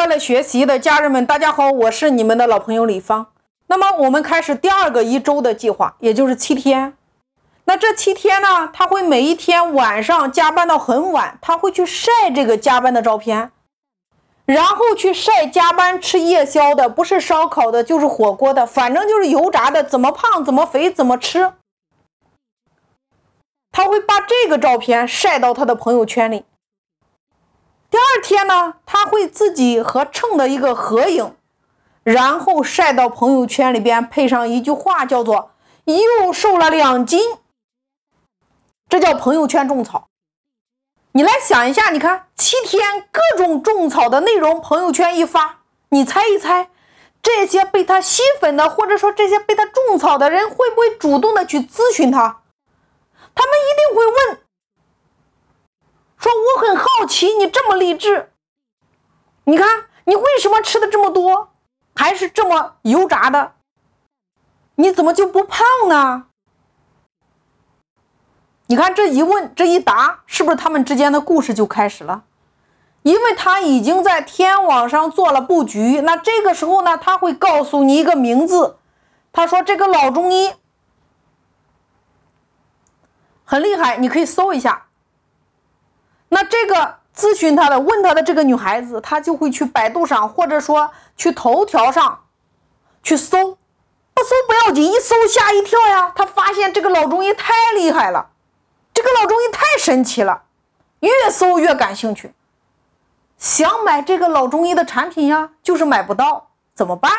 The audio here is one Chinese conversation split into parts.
快乐学习的家人们，大家好，我是你们的老朋友李芳。那么我们开始第二个一周的计划，也就是七天。那这七天呢，他会每一天晚上加班到很晚，他会去晒这个加班的照片，然后去晒加班吃夜宵的，不是烧烤的，就是火锅的，反正就是油炸的，怎么胖怎么肥怎么吃。他会把这个照片晒到他的朋友圈里。第二天呢，他会自己和秤的一个合影，然后晒到朋友圈里边，配上一句话，叫做“又瘦了两斤”。这叫朋友圈种草。你来想一下，你看七天各种种草的内容，朋友圈一发，你猜一猜，这些被他吸粉的，或者说这些被他种草的人，会不会主动的去咨询他？他们一定会问。奇，你这么励志，你看你为什么吃的这么多，还是这么油炸的？你怎么就不胖呢？你看这一问这一答，是不是他们之间的故事就开始了？因为他已经在天网上做了布局，那这个时候呢，他会告诉你一个名字，他说这个老中医很厉害，你可以搜一下。那这个咨询他的、问他的这个女孩子，她就会去百度上，或者说去头条上去搜，不搜不要紧，一搜吓一跳呀！她发现这个老中医太厉害了，这个老中医太神奇了，越搜越感兴趣，想买这个老中医的产品呀，就是买不到，怎么办？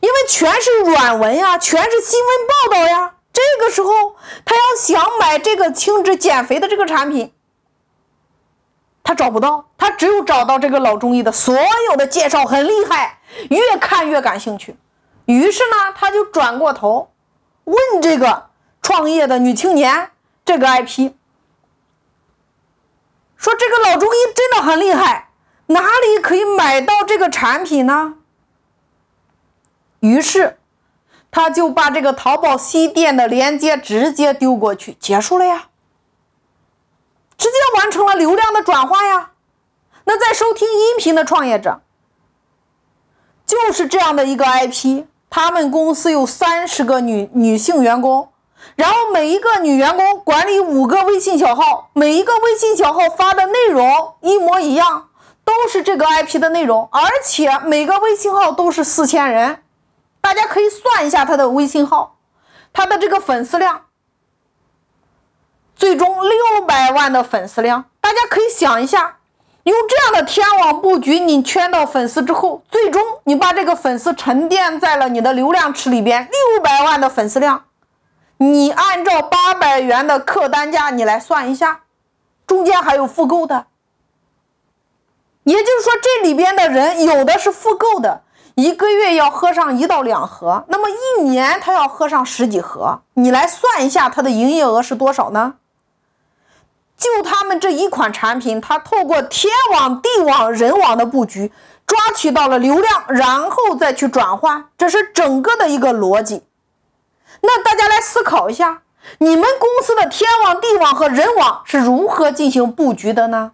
因为全是软文呀，全是新闻报道呀，这个时候他要想买这个轻脂减肥的这个产品。他找不到，他只有找到这个老中医的所有的介绍很厉害，越看越感兴趣。于是呢，他就转过头问这个创业的女青年，这个 IP 说：“这个老中医真的很厉害，哪里可以买到这个产品呢？”于是他就把这个淘宝西店的链接直接丢过去，结束了呀。直接完成了流量的转化呀！那在收听音频的创业者，就是这样的一个 IP。他们公司有三十个女女性员工，然后每一个女员工管理五个微信小号，每一个微信小号发的内容一模一样，都是这个 IP 的内容，而且每个微信号都是四千人。大家可以算一下他的微信号，他的这个粉丝量。最终百万的粉丝量，大家可以想一下，用这样的天网布局，你圈到粉丝之后，最终你把这个粉丝沉淀在了你的流量池里边，六百万的粉丝量，你按照八百元的客单价，你来算一下，中间还有复购的，也就是说这里边的人有的是复购的，一个月要喝上一到两盒，那么一年他要喝上十几盒，你来算一下他的营业额是多少呢？就他们这一款产品，它透过天网、地网、人网的布局，抓取到了流量，然后再去转化，这是整个的一个逻辑。那大家来思考一下，你们公司的天网、地网和人网是如何进行布局的呢？